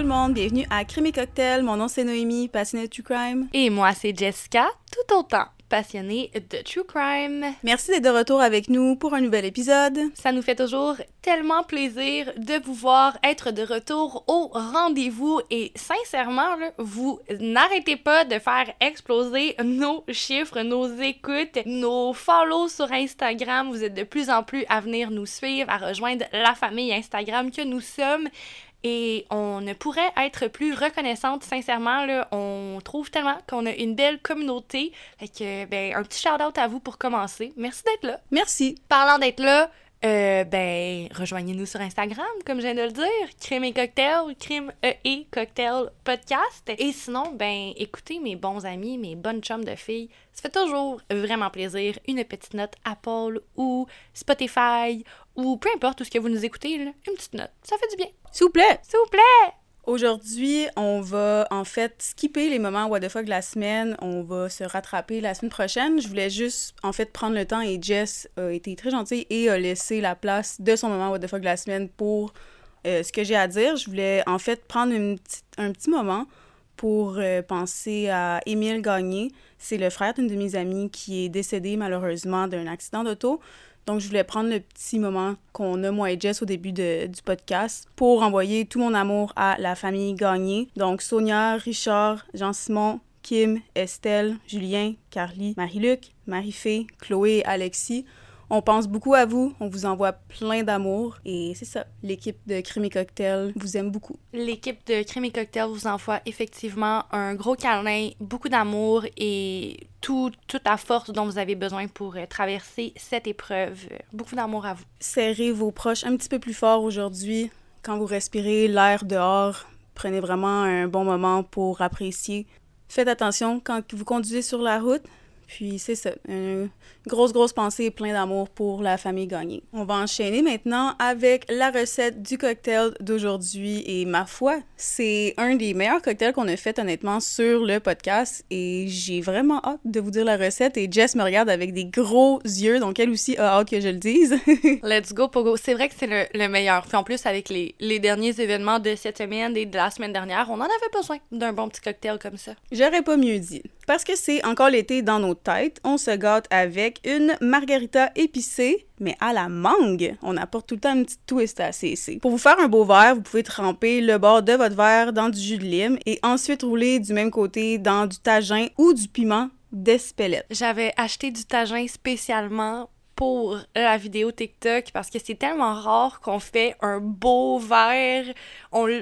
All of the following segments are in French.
Tout le monde, bienvenue à Crime et Cocktail. Mon nom c'est Noémie, passionnée de True Crime. Et moi c'est Jessica, tout autant passionnée de True Crime. Merci d'être de retour avec nous pour un nouvel épisode. Ça nous fait toujours tellement plaisir de vous voir être de retour au rendez-vous et sincèrement, là, vous n'arrêtez pas de faire exploser nos chiffres, nos écoutes, nos follows sur Instagram. Vous êtes de plus en plus à venir nous suivre, à rejoindre la famille Instagram que nous sommes. Et on ne pourrait être plus reconnaissante, sincèrement. Là, on trouve tellement qu'on a une belle communauté. Fait que, ben, un petit shout-out à vous pour commencer. Merci d'être là. Merci. Parlant d'être là, euh, ben, rejoignez-nous sur Instagram, comme je viens de le dire. Crime et cocktail, crime e et cocktail podcast. Et sinon, ben, écoutez mes bons amis, mes bonnes chums de filles. Ça fait toujours vraiment plaisir. Une petite note Apple ou Spotify ou peu importe où ce que vous nous écoutez, là, une petite note. Ça fait du bien. S'il vous plaît. S'il vous plaît. Aujourd'hui, on va en fait skipper les moments what the fuck de la semaine. On va se rattraper la semaine prochaine. Je voulais juste en fait prendre le temps et Jess a été très gentille et a laissé la place de son moment what the fuck de la semaine pour euh, ce que j'ai à dire. Je voulais en fait prendre un petit moment pour euh, penser à Émile Gagné. C'est le frère d'une de mes amies qui est décédé malheureusement d'un accident d'auto. Donc, je voulais prendre le petit moment qu'on a, moi et Jess, au début de- du podcast pour envoyer tout mon amour à la famille Gagné. Donc, Sonia, Richard, Jean-Simon, Kim, Estelle, Julien, Carly, Marie-Luc, Marie-Fée, Chloé Alexis. On pense beaucoup à vous, on vous envoie plein d'amour et c'est ça, l'équipe de Crime et Cocktail vous aime beaucoup. L'équipe de Crime et Cocktail vous envoie effectivement un gros câlin, beaucoup d'amour et tout, toute la force dont vous avez besoin pour euh, traverser cette épreuve. Beaucoup d'amour à vous. Serrez vos proches un petit peu plus fort aujourd'hui. Quand vous respirez l'air dehors, prenez vraiment un bon moment pour apprécier. Faites attention quand vous conduisez sur la route. Puis c'est ça, une grosse, grosse pensée et plein d'amour pour la famille Gagné. On va enchaîner maintenant avec la recette du cocktail d'aujourd'hui. Et ma foi, c'est un des meilleurs cocktails qu'on a fait honnêtement sur le podcast. Et j'ai vraiment hâte de vous dire la recette. Et Jess me regarde avec des gros yeux, donc elle aussi a hâte que je le dise. Let's go, Pogo. C'est vrai que c'est le, le meilleur. Puis en plus, avec les, les derniers événements de cette semaine et de la semaine dernière, on en avait besoin d'un bon petit cocktail comme ça. J'aurais pas mieux dit. Parce que c'est encore l'été dans nos on se gâte avec une margarita épicée, mais à la mangue. On apporte tout le temps une petite twist à CC. Pour vous faire un beau verre, vous pouvez tremper le bord de votre verre dans du jus de lime et ensuite rouler du même côté dans du tagin ou du piment d'Espelette. J'avais acheté du tagin spécialement pour la vidéo TikTok parce que c'est tellement rare qu'on fait un beau verre.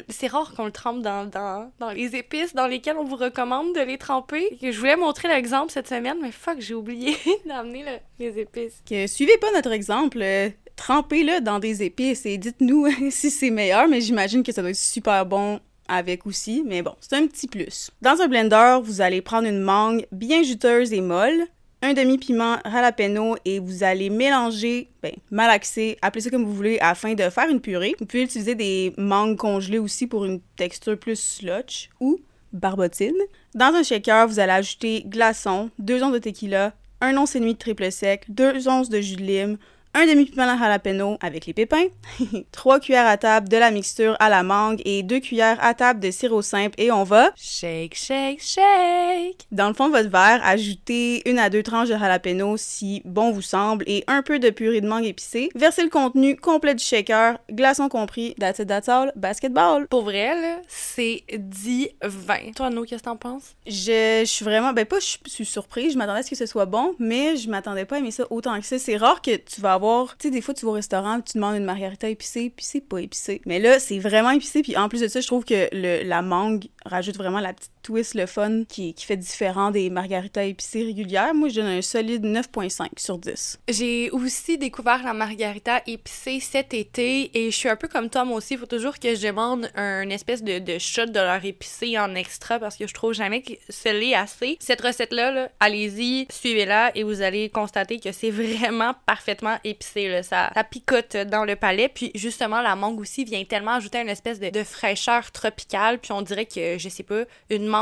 C'est rare qu'on le trempe dans, les épices dans lesquelles on vous recommande de les tremper. Je voulais montrer l'exemple cette semaine, mais fuck, j'ai oublié d'amener le- les épices. Suivez pas notre exemple, euh, trempez-le dans des épices et dites-nous si c'est meilleur, mais j'imagine que ça doit être super bon avec aussi, mais bon, c'est un petit plus. Dans un blender, vous allez prendre une mangue bien juteuse et molle, un demi-piment jalapeno et vous allez mélanger, ben, malaxer, appelez ça comme vous voulez, afin de faire une purée. Vous pouvez utiliser des mangues congelées aussi pour une texture plus slotch ou barbotine. Dans un shaker, vous allez ajouter glaçons, 2 onces de tequila, un once et demi de triple sec, 2 onces de jus de lime, un demi-piment à jalapeno avec les pépins, 3 cuillères à table de la mixture à la mangue et 2 cuillères à table de sirop simple et on va, Shake, shake, shake! dans le fond de votre verre, ajouter une à deux tranches de jalapeno si bon vous semble et un peu de purée de mangue épicée. Versez le contenu complet du shaker, glaçons compris, that's it, that's all, basketball. Pour vrai, là, c'est 10-20. Toi, Anno, qu'est-ce que t'en penses? Je, je suis vraiment, ben pas, je suis surprise, je m'attendais à ce que ce soit bon, mais je m'attendais pas à aimer ça autant que ça. C'est rare que tu vas avoir, tu sais, des fois tu vas au restaurant, tu demandes une margarita épicée, puis c'est pas épicé. Mais là, c'est vraiment épicé, puis en plus de ça, je trouve que la mangue rajoute vraiment la petite twist, le fun, qui, fait différent des margaritas épicées régulières. Moi, je donne un solide 9.5 sur 10. J'ai aussi découvert la margarita épicée cet été et je suis un peu comme toi, moi aussi. Il faut toujours que je demande un espèce de, shot de leur épicé en extra parce que je trouve jamais que ce l'est assez. Cette recette-là, là, allez-y, suivez-la et vous allez constater que c'est vraiment parfaitement épicé. Ça, ça picote dans le palais. Puis justement, la mangue aussi vient tellement ajouter une espèce de, de fraîcheur tropicale. Puis on dirait que, je sais pas, une mangue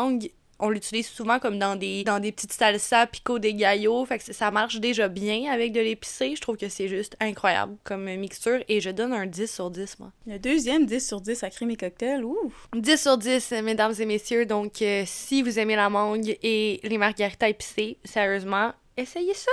on l'utilise souvent comme dans des, dans des petites salsas pico des gallos. Fait que ça marche déjà bien avec de l'épicé. Je trouve que c'est juste incroyable comme mixture et je donne un 10 sur 10, moi. Le deuxième 10 sur 10 à crème et cocktail, ouh! 10 sur 10, mesdames et messieurs. Donc, euh, si vous aimez la mangue et les margaritas épicées, sérieusement, essayez ça.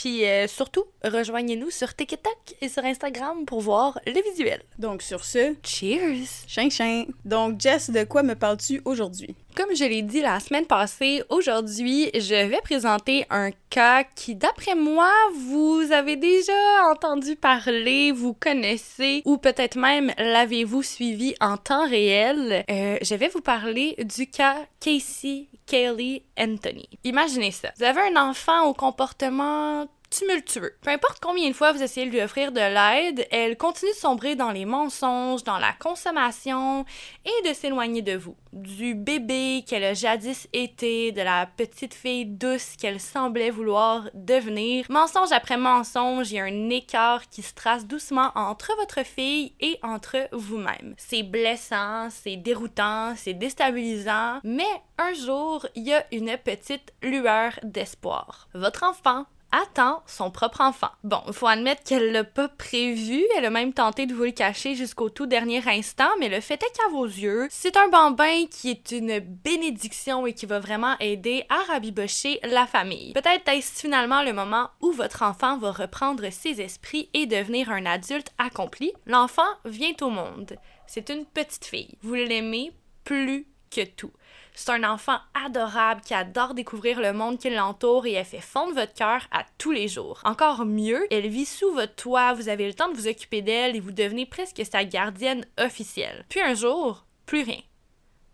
Puis euh, surtout, rejoignez-nous sur TikTok et sur Instagram pour voir les visuels. Donc sur ce, cheers! Chien chien! Donc Jess, de quoi me parles-tu aujourd'hui? Comme je l'ai dit la semaine passée, aujourd'hui, je vais présenter un cas qui, d'après moi, vous avez déjà entendu parler, vous connaissez, ou peut-être même l'avez-vous suivi en temps réel. Euh, je vais vous parler du cas Casey Kaylee Anthony. Imaginez ça. Vous avez un enfant au comportement tumultueux. Peu importe combien de fois vous essayez de lui offrir de l'aide, elle continue de sombrer dans les mensonges, dans la consommation et de s'éloigner de vous. Du bébé qu'elle a jadis été, de la petite fille douce qu'elle semblait vouloir devenir. Mensonge après mensonge, il y a un écart qui se trace doucement entre votre fille et entre vous-même. C'est blessant, c'est déroutant, c'est déstabilisant, mais un jour, il y a une petite lueur d'espoir. Votre enfant attend son propre enfant. Bon, il faut admettre qu'elle l'a pas prévu, elle a même tenté de vous le cacher jusqu'au tout dernier instant, mais le fait est qu'à vos yeux, c'est un bambin qui est une bénédiction et qui va vraiment aider à rabibocher la famille. Peut-être est-ce finalement le moment où votre enfant va reprendre ses esprits et devenir un adulte accompli. L'enfant vient au monde. C'est une petite fille. Vous l'aimez plus que tout. C'est un enfant adorable qui adore découvrir le monde qui l'entoure et elle fait fondre votre cœur à tous les jours. Encore mieux, elle vit sous votre toit, vous avez le temps de vous occuper d'elle et vous devenez presque sa gardienne officielle. Puis un jour, plus rien.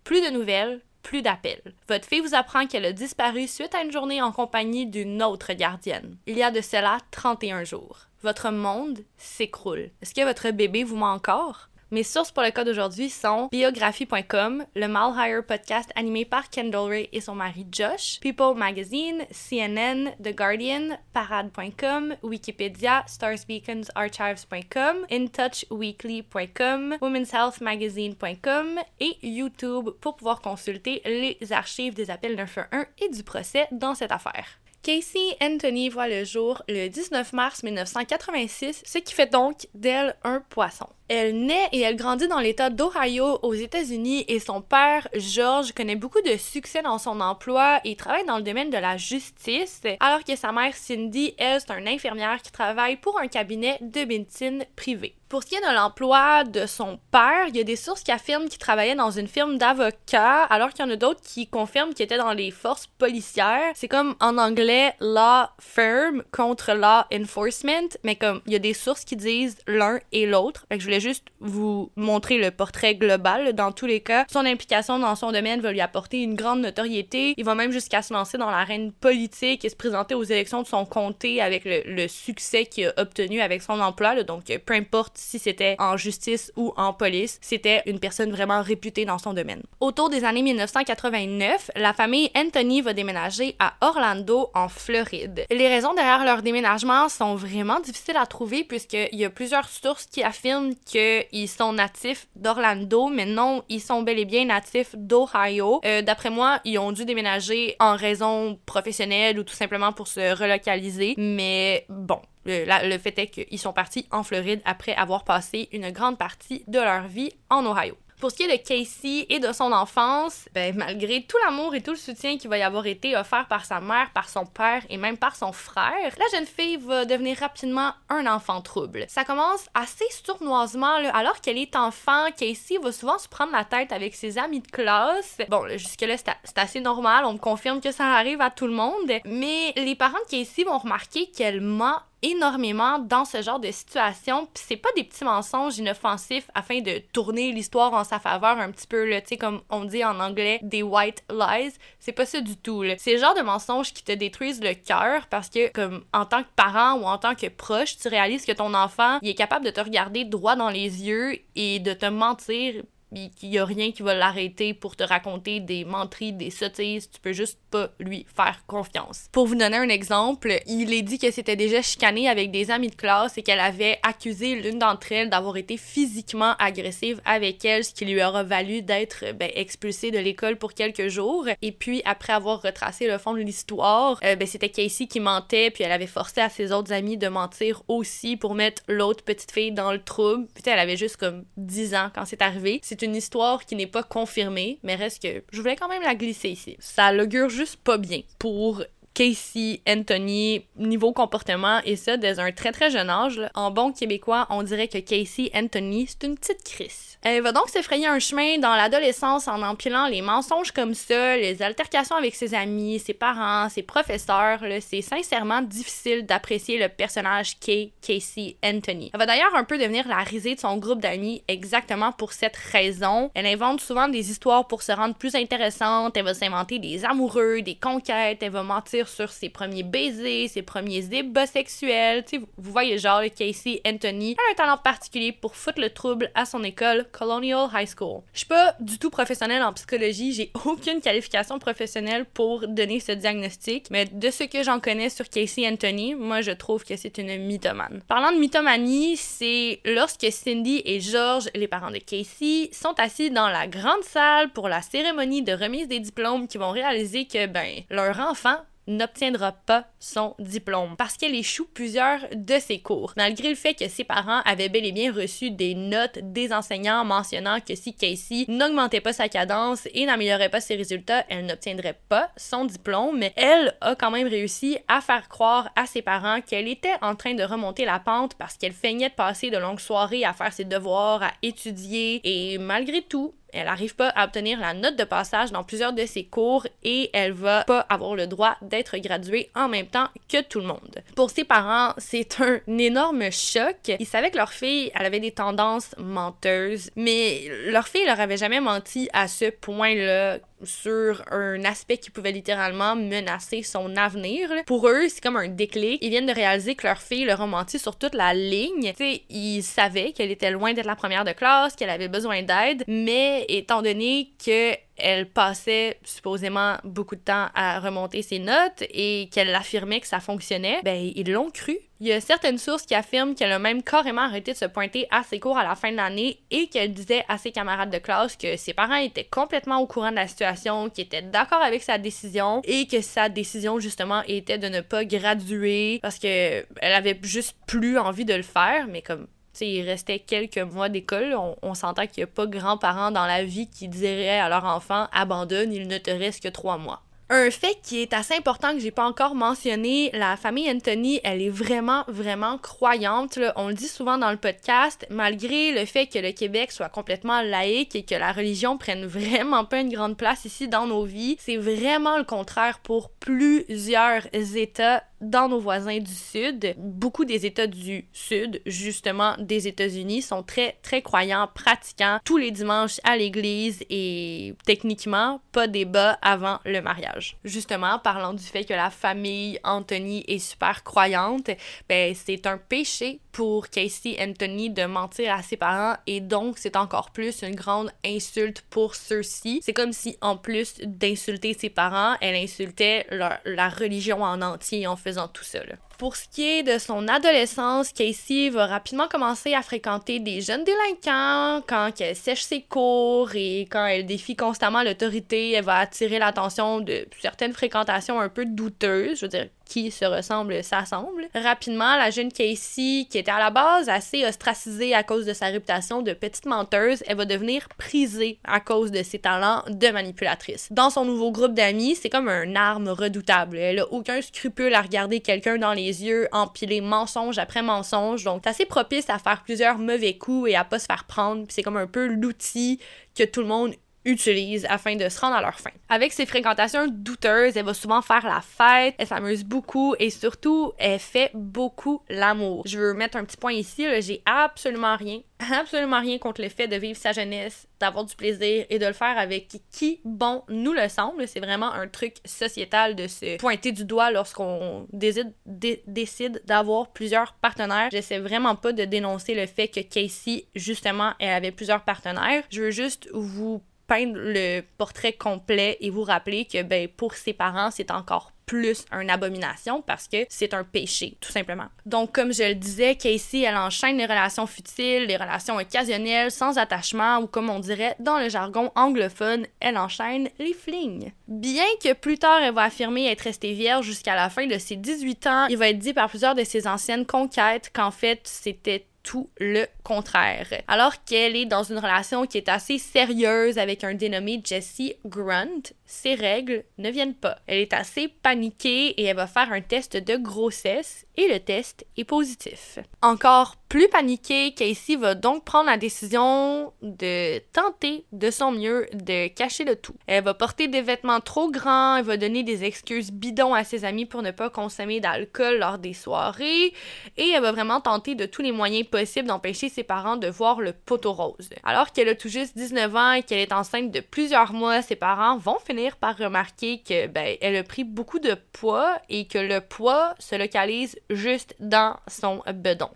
Plus de nouvelles, plus d'appels. Votre fille vous apprend qu'elle a disparu suite à une journée en compagnie d'une autre gardienne. Il y a de cela 31 jours. Votre monde s'écroule. Est-ce que votre bébé vous ment encore? Mes sources pour le cas d'aujourd'hui sont biographie.com, le Malhire podcast animé par Kendall Ray et son mari Josh, People Magazine, CNN, The Guardian, parade.com, Wikipédia, starsbeaconsarchives.com, intouchweekly.com, womenshealthmagazine.com et YouTube pour pouvoir consulter les archives des appels 911 et du procès dans cette affaire. Casey Anthony voit le jour le 19 mars 1986, ce qui fait donc d'elle un poisson. Elle naît et elle grandit dans l'État d'Ohio aux États-Unis et son père, George, connaît beaucoup de succès dans son emploi et travaille dans le domaine de la justice, alors que sa mère, Cindy, elle, c'est une infirmière qui travaille pour un cabinet de médecine privé. Pour ce qui est de l'emploi de son père, il y a des sources qui affirment qu'il travaillait dans une firme d'avocats, alors qu'il y en a d'autres qui confirment qu'il était dans les forces policières. C'est comme en anglais law firm contre law enforcement, mais comme il y a des sources qui disent l'un et l'autre. Juste vous montrer le portrait global. Dans tous les cas, son implication dans son domaine va lui apporter une grande notoriété. Il va même jusqu'à se lancer dans l'arène politique et se présenter aux élections de son comté avec le, succès qu'il a obtenu avec son emploi. Donc, peu importe si c'était en justice ou en police, c'était une personne vraiment réputée dans son domaine. Autour des années 1989, la famille Anthony va déménager à Orlando, en Floride. Les raisons derrière leur déménagement sont vraiment difficiles à trouver puisqu'il y a plusieurs sources qui affirment qu'ils sont natifs d'Orlando, mais non, ils sont bel et bien natifs d'Ohio. Euh, d'après moi, ils ont dû déménager en raison professionnelle ou tout simplement pour se relocaliser, mais bon, le, fait est qu'ils sont partis en Floride après avoir passé une grande partie de leur vie en Ohio. Pour ce qui est de Casey et de son enfance, ben, malgré tout l'amour et tout le soutien qui va y avoir été offert par sa mère, par son père et même par son frère, la jeune fille va devenir rapidement un enfant trouble. Ça commence assez sournoisement, alors qu'elle est enfant, Casey va souvent se prendre la tête avec ses amis de classe. Bon, jusque-là, c'est assez normal, on me confirme que ça arrive à tout le monde, mais les parents de Casey vont remarquer qu'elle ment énormément dans ce genre de situation. Puis c'est pas des petits mensonges inoffensifs afin de tourner l'histoire en sa faveur un petit peu, tu sais, comme on dit en anglais, des white lies. C'est pas ça du tout, C'est le genre de mensonges qui te détruisent le cœur parce que, comme en tant que parent ou en tant que proche, tu réalises que ton enfant, il est capable de te regarder droit dans les yeux et de te mentir il n'y a rien qui va l'arrêter pour te raconter des menteries, des sottises. Tu peux juste pas lui faire confiance. Pour vous donner un exemple, il est dit que c'était déjà chicané avec des amis de classe et qu'elle avait accusé l'une d'entre elles d'avoir été physiquement agressive avec elle, ce qui lui aura valu d'être ben, expulsée de l'école pour quelques jours. Et puis, après avoir retracé le fond de l'histoire, euh, ben, c'était Casey qui mentait, puis elle avait forcé à ses autres amis de mentir aussi pour mettre l'autre petite fille dans le trouble. Puis elle avait juste comme 10 ans quand c'est arrivé. Une histoire qui n'est pas confirmée, mais reste que je voulais quand même la glisser ici. Ça l'augure juste pas bien pour Casey, Anthony, niveau comportement, et ça dès un très très jeune âge. En bon québécois, on dirait que Casey Anthony, c'est une petite crise. Elle va donc s'effrayer un chemin dans l'adolescence en empilant les mensonges comme ça, les altercations avec ses amis, ses parents, ses professeurs. C'est sincèrement difficile d'apprécier le personnage Kay Casey Anthony. Elle va d'ailleurs un peu devenir la risée de son groupe d'amis exactement pour cette raison. Elle invente souvent des histoires pour se rendre plus intéressante. Elle va s'inventer des amoureux, des conquêtes. Elle va mentir sur ses premiers baisers, ses premiers débats sexuels. vous voyez genre Casey Anthony a un talent particulier pour foutre le trouble à son école Colonial High School. Je suis pas du tout professionnelle en psychologie, j'ai aucune qualification professionnelle pour donner ce diagnostic, mais de ce que j'en connais sur Casey Anthony, moi je trouve que c'est une mythomane. Parlant de mythomanie, c'est lorsque Cindy et George, les parents de Casey, sont assis dans la grande salle pour la cérémonie de remise des diplômes qui vont réaliser que ben leur enfant n'obtiendra pas son diplôme parce qu'elle échoue plusieurs de ses cours. Malgré le fait que ses parents avaient bel et bien reçu des notes des enseignants mentionnant que si Casey n'augmentait pas sa cadence et n'améliorait pas ses résultats, elle n'obtiendrait pas son diplôme, mais elle a quand même réussi à faire croire à ses parents qu'elle était en train de remonter la pente parce qu'elle feignait de passer de longues soirées à faire ses devoirs, à étudier et malgré tout, elle n'arrive pas à obtenir la note de passage dans plusieurs de ses cours et elle va pas avoir le droit d'être graduée en même temps que tout le monde. Pour ses parents, c'est un énorme choc. Ils savaient que leur fille, avait des tendances menteuses, mais leur fille leur avait jamais menti à ce point-là sur un aspect qui pouvait littéralement menacer son avenir. Pour eux, c'est comme un déclic. Ils viennent de réaliser que leur fille leur a menti sur toute la ligne. sais, ils savaient qu'elle était loin d'être la première de classe, qu'elle avait besoin d'aide, mais étant donné que elle passait supposément beaucoup de temps à remonter ses notes et qu'elle affirmait que ça fonctionnait, ben ils l'ont cru. Il y a certaines sources qui affirment qu'elle a même carrément arrêté de se pointer à ses cours à la fin de l'année et qu'elle disait à ses camarades de classe que ses parents étaient complètement au courant de la situation, qu'ils étaient d'accord avec sa décision et que sa décision justement était de ne pas graduer parce que elle avait juste plus envie de le faire, mais comme il restait quelques mois d'école. On, s'entend qu'il n'y a pas grands-parents dans la vie qui diraient à leur enfant abandonne, il ne te reste que trois mois. Un fait qui est assez important que j'ai pas encore mentionné, la famille Anthony, elle est vraiment, vraiment croyante. On le dit souvent dans le podcast, malgré le fait que le Québec soit complètement laïque et que la religion prenne vraiment pas une grande place ici dans nos vies, c'est vraiment le contraire pour plusieurs États dans nos voisins du Sud. Beaucoup des États du Sud, justement des États-Unis, sont très, très croyants, pratiquants tous les dimanches à l'église et techniquement, pas débat avant le mariage. Justement, parlant du fait que la famille Anthony est super croyante, ben c'est un péché pour Casey Anthony de mentir à ses parents et donc c'est encore plus une grande insulte pour ceux-ci. C'est comme si en plus d'insulter ses parents, elle insultait la religion en entier en faisant tout ça. Pour ce qui est de son adolescence, Casey va rapidement commencer à fréquenter des jeunes délinquants quand elle sèche ses cours et quand elle défie constamment l'autorité, elle va attirer l'attention de certaines fréquentations un peu douteuses. Je veux dire, qui se ressemble s'assemble. Rapidement, la jeune Casey, qui était à la base assez ostracisée à cause de sa réputation de petite menteuse, elle va devenir prisée à cause de ses talents de manipulatrice. Dans son nouveau groupe d'amis, c'est comme un arme redoutable. Elle a aucun scrupule à regarder quelqu'un dans les yeux, empiler mensonge après mensonge, donc c'est assez propice à faire plusieurs mauvais coups et à pas se faire prendre. c'est comme un peu l'outil que tout le monde utilisent afin de se rendre à leur fin. Avec ses fréquentations douteuses, elle va souvent faire la fête, elle s'amuse beaucoup et surtout, elle fait beaucoup l'amour. Je veux mettre un petit point ici, j'ai absolument rien absolument rien contre le fait de vivre sa jeunesse, d'avoir du plaisir et de le faire avec qui bon nous le semble. C'est vraiment un truc sociétal de se pointer du doigt lorsqu'on décide, d'avoir plusieurs partenaires. J'essaie vraiment pas de dénoncer le fait que Casey, justement, elle avait plusieurs partenaires. Je veux juste vous peindre le portrait complet et vous rappeler que ben, pour ses parents, c'est encore plus une abomination parce que c'est un péché, tout simplement. Donc, comme je le disais, Casey, elle enchaîne les relations futiles, les relations occasionnelles, sans attachement, ou comme on dirait dans le jargon anglophone, elle enchaîne les flings. Bien que plus tard, elle va affirmer être restée vierge jusqu'à la fin de ses 18 ans, il va être dit par plusieurs de ses anciennes conquêtes qu'en fait, c'était tout le contraire. Alors qu'elle est dans une relation qui est assez sérieuse avec un dénommé Jesse Grunt, ses règles ne viennent pas. Elle est assez paniquée et elle va faire un test de grossesse et le test est positif. Encore plus paniquée, Casey va donc prendre la décision de tenter de son mieux de cacher le tout. Elle va porter des vêtements trop grands, elle va donner des excuses bidons à ses amis pour ne pas consommer d'alcool lors des soirées et elle va vraiment tenter de tous les moyens possibles d'empêcher ses parents de voir le poteau rose. Alors qu'elle a tout juste 19 ans et qu'elle est enceinte de plusieurs mois, ses parents vont finir par remarquer que ben, elle a pris beaucoup de poids et que le poids se localise juste dans son bedon.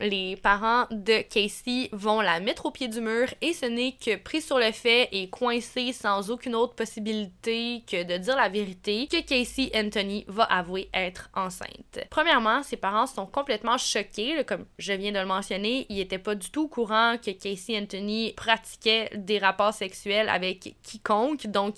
Les parents de Casey vont la mettre au pied du mur et ce n'est que pris sur le fait et coincé sans aucune autre possibilité que de dire la vérité que Casey Anthony va avouer être enceinte. Premièrement, ses parents sont complètement choqués, comme je viens de le mentionner, ils n'étaient pas du tout au courant que Casey Anthony pratiquait des rapports sexuels avec quiconque, donc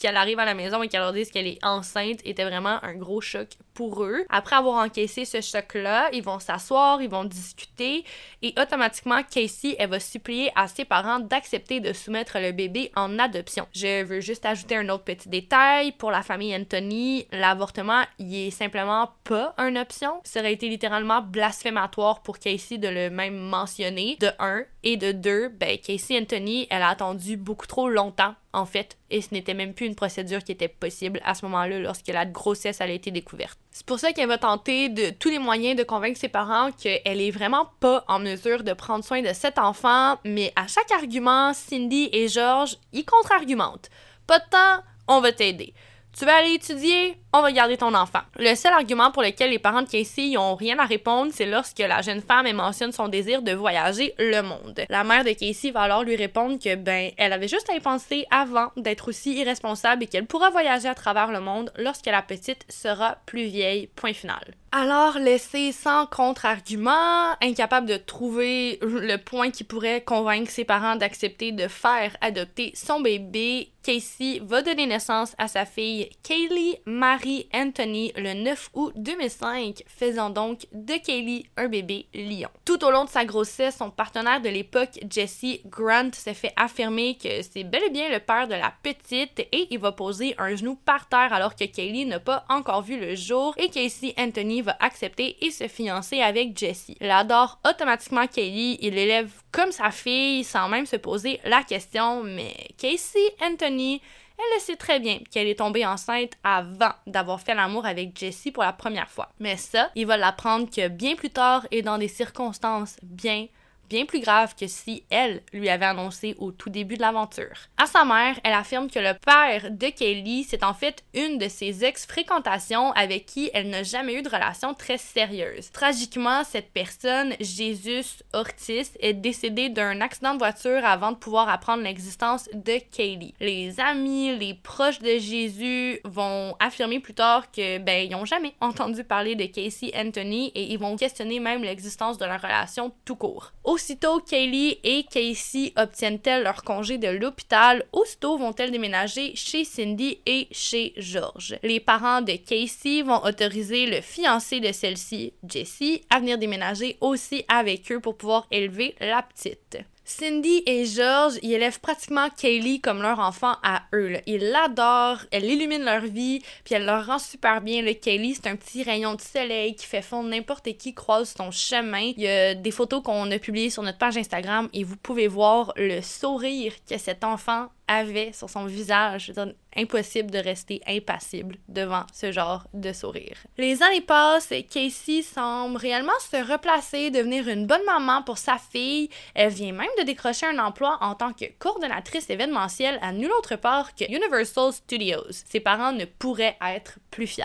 qu'elle arrive à la maison et qu'elle leur dise qu'elle est enceinte était vraiment un gros choc pour eux. Après avoir encaissé ce choc-là, ils vont s'asseoir, ils vont discuter et automatiquement, Casey, elle va supplier à ses parents d'accepter de soumettre le bébé en adoption. Je veux juste ajouter un autre petit détail. Pour la famille Anthony, l'avortement, il est simplement pas une option. Ça aurait été littéralement blasphématoire pour Casey de le même mentionner, de un. Et de deux, ben, Casey Anthony, elle a attendu beaucoup trop longtemps en fait, et ce n'était même plus une procédure qui était possible à ce moment-là lorsque la grossesse a été découverte. C'est pour ça qu'elle va tenter de tous les moyens de convaincre ses parents qu'elle est vraiment pas en mesure de prendre soin de cet enfant, mais à chaque argument, Cindy et George y contre-argumentent. Pas de temps, on va t'aider. Tu veux aller étudier? On va garder ton enfant. Le seul argument pour lequel les parents de Casey n'ont rien à répondre, c'est lorsque la jeune femme mentionne son désir de voyager le monde. La mère de Casey va alors lui répondre que ben elle avait juste à y penser avant d'être aussi irresponsable et qu'elle pourra voyager à travers le monde lorsque la petite sera plus vieille. Point final. Alors, laissé sans contre-argument, incapable de trouver le point qui pourrait convaincre ses parents d'accepter de faire adopter son bébé, Casey va donner naissance à sa fille Kaylee Marie Anthony le 9 août 2005, faisant donc de Kaylee un bébé lion. Tout au long de sa grossesse, son partenaire de l'époque, Jesse Grant, s'est fait affirmer que c'est bel et bien le père de la petite et il va poser un genou par terre alors que Kaylee n'a pas encore vu le jour et Casey Anthony va accepter et se fiancer avec Jessie. Il adore automatiquement Kaylee, il l'élève comme sa fille sans même se poser la question, mais Casey Anthony elle le sait très bien qu'elle est tombée enceinte avant d'avoir fait l'amour avec Jessie pour la première fois. Mais ça, il va l'apprendre que bien plus tard et dans des circonstances bien bien plus grave que si elle lui avait annoncé au tout début de l'aventure. À sa mère, elle affirme que le père de Kelly, c'est en fait une de ses ex-fréquentations avec qui elle n'a jamais eu de relation très sérieuse. Tragiquement, cette personne, Jésus Ortiz, est décédé d'un accident de voiture avant de pouvoir apprendre l'existence de Kaylee. Les amis, les proches de Jésus vont affirmer plus tard que ben ils n'ont jamais entendu parler de Casey Anthony et ils vont questionner même l'existence de leur relation tout court. Aussitôt Kaylee et Casey obtiennent-elles leur congé de l'hôpital, aussitôt vont-elles déménager chez Cindy et chez George? Les parents de Casey vont autoriser le fiancé de celle-ci, Jesse, à venir déménager aussi avec eux pour pouvoir élever la petite. Cindy et George, ils élèvent pratiquement Kaylee comme leur enfant à eux. Ils l'adorent, elle illumine leur vie, puis elle leur rend super bien. Le Kaylee, c'est un petit rayon de soleil qui fait fondre n'importe qui croise son chemin. Il y a des photos qu'on a publiées sur notre page Instagram et vous pouvez voir le sourire que cet enfant avait sur son visage. impossible de rester impassible devant ce genre de sourire. Les années passent et Casey semble réellement se replacer, devenir une bonne maman pour sa fille. Elle vient même de décrocher un emploi en tant que coordonnatrice événementielle à nulle autre part que Universal Studios. Ses parents ne pourraient être plus fiers.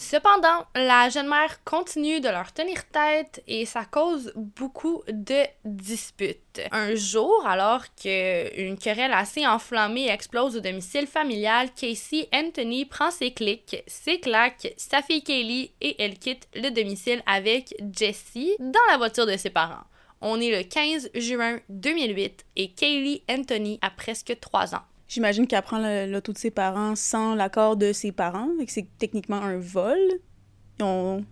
Cependant, la jeune mère continue de leur tenir tête et ça cause beaucoup de disputes. Un jour, alors qu'une querelle assez enflammée explose au domicile familial, Casey Anthony prend ses clics, ses claques, sa fille Kaylee et elle quitte le domicile avec Jessie dans la voiture de ses parents. On est le 15 juin 2008 et Kaylee Anthony a presque 3 ans. J'imagine qu'elle prend l'auto de ses parents sans l'accord de ses parents, et que c'est techniquement un vol.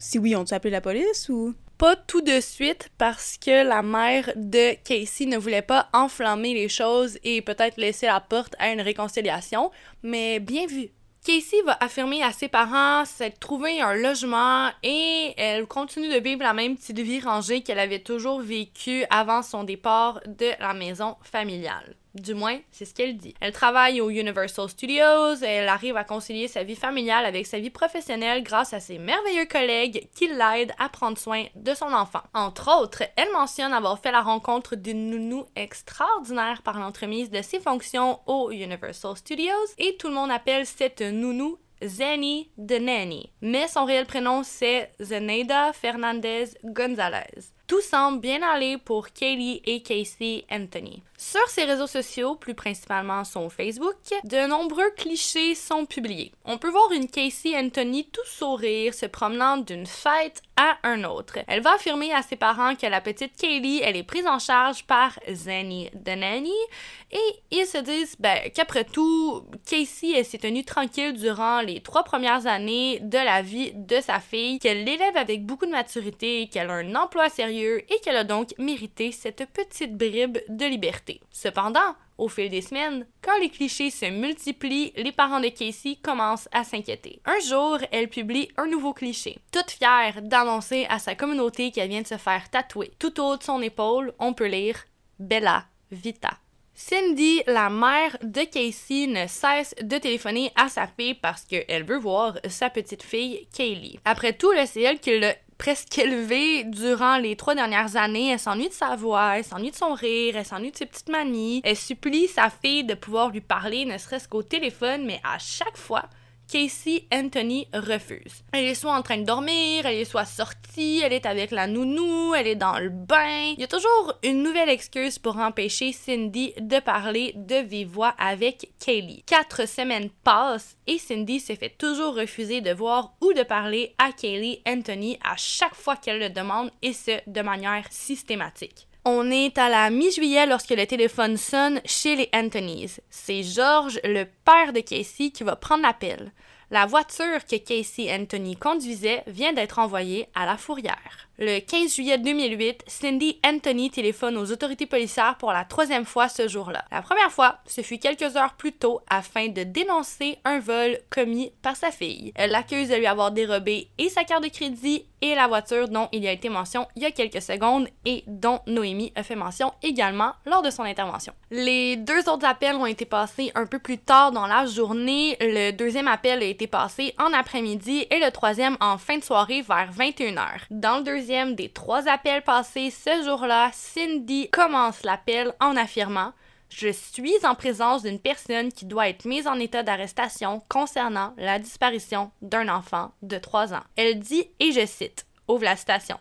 Si oui, ont-ils appelé la police ou? Pas tout de suite parce que la mère de Casey ne voulait pas enflammer les choses et peut-être laisser la porte à une réconciliation, mais bien vu. Casey va affirmer à ses parents s'être trouvé un logement et elle continue de vivre la même petite vie rangée qu'elle avait toujours vécue avant son départ de la maison familiale. Du moins, c'est ce qu'elle dit. Elle travaille au Universal Studios, elle arrive à concilier sa vie familiale avec sa vie professionnelle grâce à ses merveilleux collègues qui l'aident à prendre soin de son enfant. Entre autres, elle mentionne avoir fait la rencontre d'une nounou extraordinaire par l'entremise de ses fonctions au Universal Studios et tout le monde appelle cette nounou Zenny the Nanny. Mais son réel prénom c'est Zenaida Fernandez Gonzalez. Tout semble bien aller pour Kaylee et Casey Anthony. Sur ses réseaux sociaux, plus principalement son Facebook, de nombreux clichés sont publiés. On peut voir une Casey Anthony tout sourire se promenant d'une fête à un autre. Elle va affirmer à ses parents que la petite Kaylee, elle est prise en charge par Zanny the Nanny et ils se disent ben, qu'après tout, Casey s'est tenue tranquille durant les trois premières années de la vie de sa fille, qu'elle l'élève avec beaucoup de maturité, qu'elle a un emploi sérieux et qu'elle a donc mérité cette petite bribe de liberté. Cependant, au fil des semaines, quand les clichés se multiplient, les parents de Casey commencent à s'inquiéter. Un jour, elle publie un nouveau cliché. Toute fière d'annoncer à sa communauté qu'elle vient de se faire tatouer. Tout haut de son épaule, on peut lire Bella Vita. Cindy, la mère de Casey, ne cesse de téléphoner à sa fille parce qu'elle veut voir sa petite fille Kaylee. Après tout, c'est elle qui l'a presque élevée durant les trois dernières années. Elle s'ennuie de sa voix, elle s'ennuie de son rire, elle s'ennuie de ses petites manies. Elle supplie sa fille de pouvoir lui parler, ne serait-ce qu'au téléphone, mais à chaque fois, Casey Anthony refuse. Elle est soit en train de dormir, elle est soit sortie, elle est avec la nounou, elle est dans le bain. Il y a toujours une nouvelle excuse pour empêcher Cindy de parler de vive voix avec Kaylee. Quatre semaines passent et Cindy se fait toujours refuser de voir ou de parler à Kaylee Anthony à chaque fois qu'elle le demande et ce de manière systématique. On est à la mi-juillet lorsque le téléphone sonne chez les Anthonys. C'est George, le père de Casey, qui va prendre l'appel. La voiture que Casey Anthony conduisait vient d'être envoyée à la fourrière. Le 15 juillet 2008, Cindy Anthony téléphone aux autorités policières pour la troisième fois ce jour-là. La première fois, ce fut quelques heures plus tôt afin de dénoncer un vol commis par sa fille. Elle l'accuse de lui avoir dérobé et sa carte de crédit et la voiture dont il y a été mention il y a quelques secondes et dont Noémie a fait mention également lors de son intervention. Les deux autres appels ont été passés un peu plus tard dans la journée. Le deuxième appel a été passé en après-midi et le troisième en fin de soirée vers 21h. Dans le deuxième des trois appels passés ce jour-là, Cindy commence l'appel en affirmant je suis en présence d'une personne qui doit être mise en état d'arrestation concernant la disparition d'un enfant de 3 ans. Elle dit, et je cite, Ouvre la.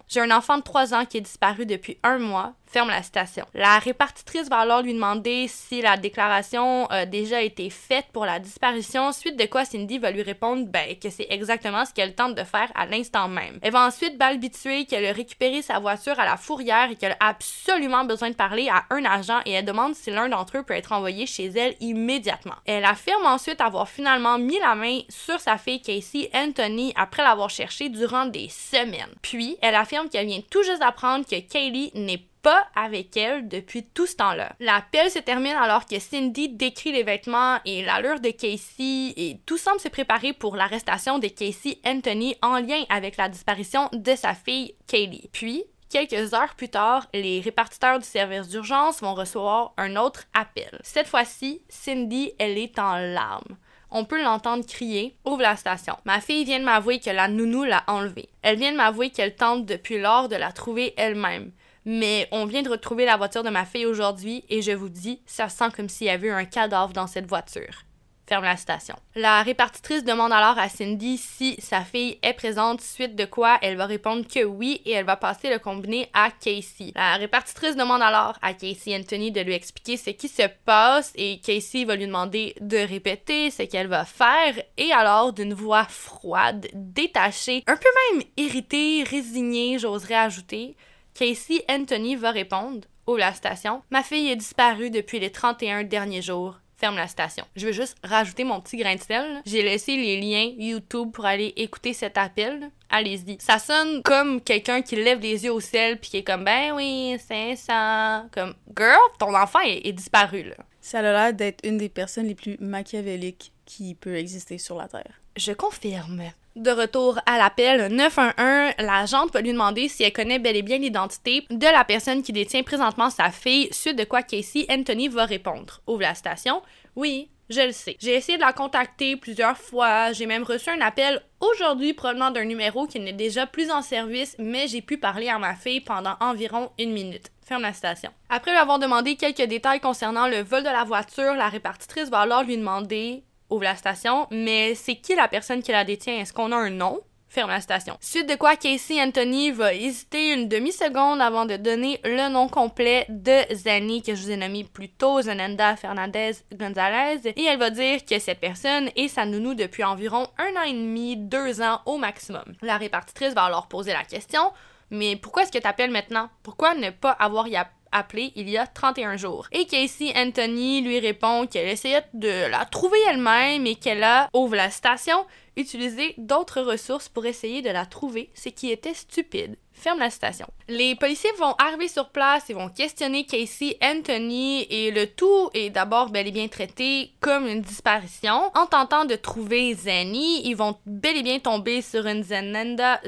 J'ai un enfant de 3 ans qui est disparu depuis un mois ferme la station. La répartitrice va alors lui demander si la déclaration a déjà été faite pour la disparition, suite de quoi Cindy va lui répondre ben, que c'est exactement ce qu'elle tente de faire à l'instant même. Elle va ensuite balbituer qu'elle a récupéré sa voiture à la fourrière et qu'elle a absolument besoin de parler à un agent et elle demande si l'un d'entre eux peut être envoyé chez elle immédiatement. Elle affirme ensuite avoir finalement mis la main sur sa fille Casey Anthony après l'avoir cherchée durant des semaines. Puis, elle affirme qu'elle vient tout juste d'apprendre que Kaylee n'est pas avec elle depuis tout ce temps-là. L'appel se termine alors que Cindy décrit les vêtements et l'allure de Casey et tout semble se préparer pour l'arrestation de Casey Anthony en lien avec la disparition de sa fille Kaylee. Puis, Quelques heures plus tard, les répartiteurs du service d'urgence vont recevoir un autre appel. Cette fois-ci, Cindy, elle est en larmes. On peut l'entendre crier Ouvre la station. Ma fille vient de m'avouer que la nounou l'a enlevée. Elle vient de m'avouer qu'elle tente depuis lors de la trouver elle-même. Mais on vient de retrouver la voiture de ma fille aujourd'hui et je vous dis, ça sent comme s'il y avait eu un cadavre dans cette voiture ferme la station. La répartitrice demande alors à Cindy si sa fille est présente, suite de quoi elle va répondre que oui et elle va passer le combiné à Casey. La répartitrice demande alors à Casey Anthony de lui expliquer ce qui se passe et Casey va lui demander de répéter ce qu'elle va faire et alors d'une voix froide, détachée, un peu même irritée, résignée, j'oserais ajouter, Casey Anthony va répondre Ouvre la station. Ma fille est disparue depuis les 31 derniers jours ferme la station. Je veux juste rajouter mon petit grain de sel. J'ai laissé les liens YouTube pour aller écouter cet appel. Allez-y. Ça sonne comme quelqu'un qui lève les yeux au ciel puis qui est comme ben oui, c'est ça. Comme girl, ton enfant est, disparu là. Ça a l'air d'être une des personnes les plus machiavéliques qui peut exister sur la Terre. Je confirme. De retour à l'appel 911, l'agente va lui demander si elle connaît bel et bien l'identité de la personne qui détient présentement sa fille, suite de quoi Casey Anthony va répondre. Ouvre la station. Oui, je le sais. J'ai essayé de la contacter plusieurs fois. J'ai même reçu un appel aujourd'hui provenant d'un numéro qui n'est déjà plus en service, mais j'ai pu parler à ma fille pendant environ une minute. Ferme la station. Après lui avoir demandé quelques détails concernant le vol de la voiture, la répartitrice va alors lui demander ouvre la station, mais c'est qui la personne qui la détient? Est-ce qu'on a un nom? Ferme la station. Suite de quoi Casey Anthony va hésiter une demi-seconde avant de donner le nom complet de Zani que je vous ai nommé plus tôt, Fernandez Gonzalez, et elle va dire que cette personne est sa nounou depuis environ un an et demi, deux ans au maximum. La répartitrice va alors poser la question mais pourquoi est-ce que tu appelles maintenant? Pourquoi ne pas avoir y appelé il y a 31 jours. Et Casey Anthony lui répond qu'elle essayait de la trouver elle-même et qu'elle a, ouvre la station, utilisé d'autres ressources pour essayer de la trouver, ce qui était stupide ferme la station. Les policiers vont arriver sur place et vont questionner Casey Anthony et le tout est d'abord bel et bien traité comme une disparition. En tentant de trouver Zanny, ils vont bel et bien tomber sur une Zaneda,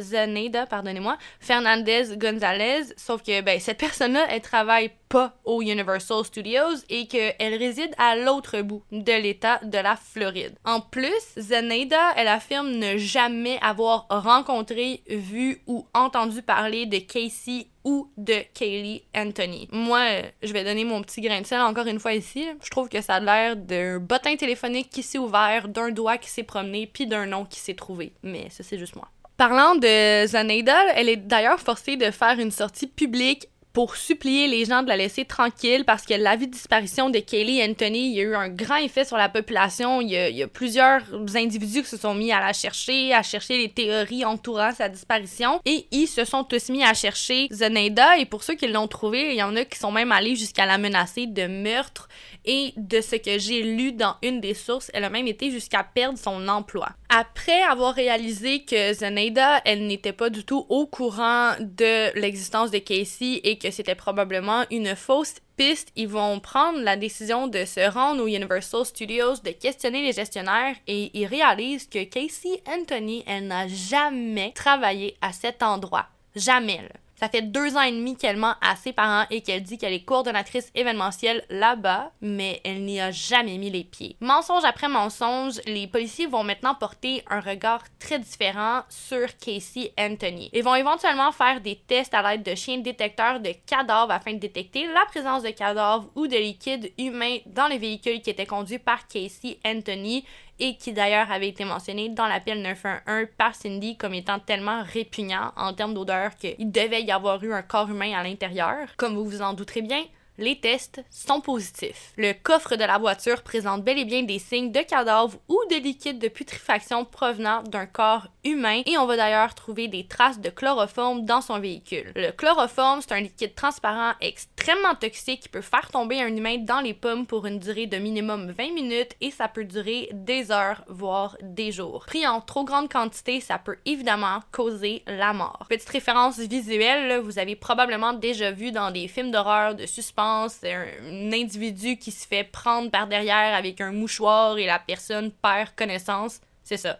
pardonnez-moi, Fernandez Gonzalez, sauf que ben, cette personne-là, elle travaille pas au Universal Studios et qu'elle réside à l'autre bout de l'État de la Floride. En plus, Zenaida, elle affirme ne jamais avoir rencontré, vu ou entendu parler de Casey ou de Kaylee Anthony. Moi, je vais donner mon petit grain de sel encore une fois ici. Je trouve que ça a l'air d'un bottin téléphonique qui s'est ouvert, d'un doigt qui s'est promené, puis d'un nom qui s'est trouvé. Mais ça, c'est juste moi. Parlant de Zenaida, elle est d'ailleurs forcée de faire une sortie publique pour supplier les gens de la laisser tranquille parce que la vie de disparition de Kaylee Anthony, il y a eu un grand effet sur la population. Il y, a, plusieurs individus qui se sont mis à la chercher, à chercher les théories entourant sa disparition et ils se sont tous mis à chercher Zenaida et pour ceux qui l'ont trouvé, il y en a qui sont même allés jusqu'à la menacer de meurtre et de ce que j'ai lu dans une des sources, elle a même été jusqu'à perdre son emploi. Après avoir réalisé que Zenaida, elle n'était pas du tout au courant de l'existence de Casey et que c'était probablement une fausse piste, ils vont prendre la décision de se rendre au Universal Studios, de questionner les gestionnaires et ils réalisent que Casey Anthony, elle n'a jamais travaillé à cet endroit. Jamais. Ça fait deux ans et demi qu'elle ment à ses parents et qu'elle dit qu'elle est coordonnatrice événementielle là-bas, mais elle n'y a jamais mis les pieds. Mensonge après mensonge, les policiers vont maintenant porter un regard très différent sur Casey Anthony. Ils vont éventuellement faire des tests à l'aide de chiens détecteurs de cadavres afin de détecter la présence de cadavres ou de liquides humains dans les véhicules qui étaient conduits par Casey Anthony et qui d'ailleurs avait été mentionné dans l'appel 911 par Cindy comme étant tellement répugnant en termes d'odeur qu'il devait y avoir eu un corps humain à l'intérieur. Comme vous vous en douterez bien, les tests sont positifs. Le coffre de la voiture présente bel et bien des signes de cadavre ou de liquide de putréfaction provenant d'un corps humain et on va d'ailleurs trouver des traces de chloroforme dans son véhicule. Le chloroforme, c'est un liquide transparent extrêmement toxique qui peut faire tomber un humain dans les pommes pour une durée de minimum 20 minutes et ça peut durer des heures, voire des jours. Pris en trop grande quantité, ça peut évidemment causer la mort. Petite référence visuelle, vous avez probablement déjà vu dans des films d'horreur, de suspense, un, individu qui se fait prendre par derrière avec un mouchoir et la personne perd connaissance. C'est ça,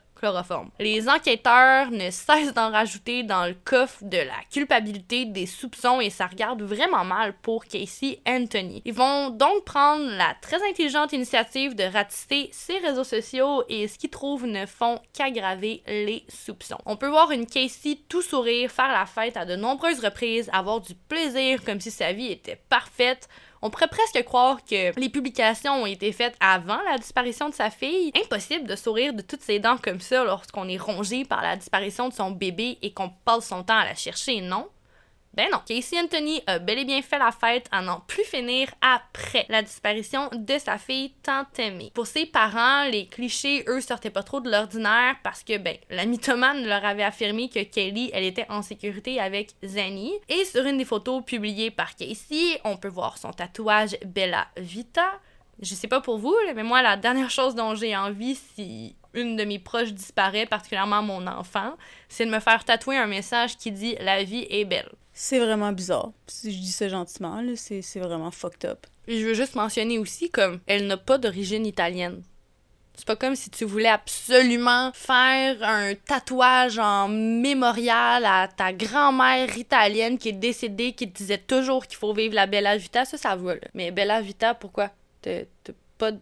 Les enquêteurs ne cessent d'en rajouter dans le coffre de la culpabilité, des soupçons et ça regarde vraiment mal pour Casey Anthony. Ils vont donc prendre la très intelligente initiative de ratisser ses réseaux sociaux et ce qu'ils trouvent ne font qu'aggraver les soupçons. On peut voir une Casey tout sourire, faire la fête à de nombreuses reprises, avoir du plaisir comme si sa vie était parfaite on pourrait presque croire que les publications ont été faites avant la disparition de sa fille. Impossible de sourire de toutes ses dents comme ça lorsqu'on est rongé par la disparition de son bébé et qu'on passe son temps à la chercher, non? Ben non, Casey Anthony a bel et bien fait la fête à n'en plus finir après la disparition de sa fille tant aimée. Pour ses parents, les clichés, eux, sortaient pas trop de l'ordinaire parce que, ben, la mythomane leur avait affirmé que Kelly, elle était en sécurité avec Zanny. Et sur une des photos publiées par Casey, on peut voir son tatouage Bella Vita. Je sais pas pour vous, mais moi, la dernière chose dont j'ai envie, si une de mes proches disparaît, particulièrement mon enfant, c'est de me faire tatouer un message qui dit La vie est belle. C'est vraiment bizarre. Si je dis ça gentiment, c'est, vraiment fucked up. je veux juste mentionner aussi comme elle n'a pas d'origine italienne. C'est pas comme si tu voulais absolument faire un tatouage en mémorial à ta grand-mère italienne qui est décédée, qui te disait toujours qu'il faut vivre la Bella Vita. Ça, ça va, là. Mais Bella Vita, pourquoi? T'as pas de...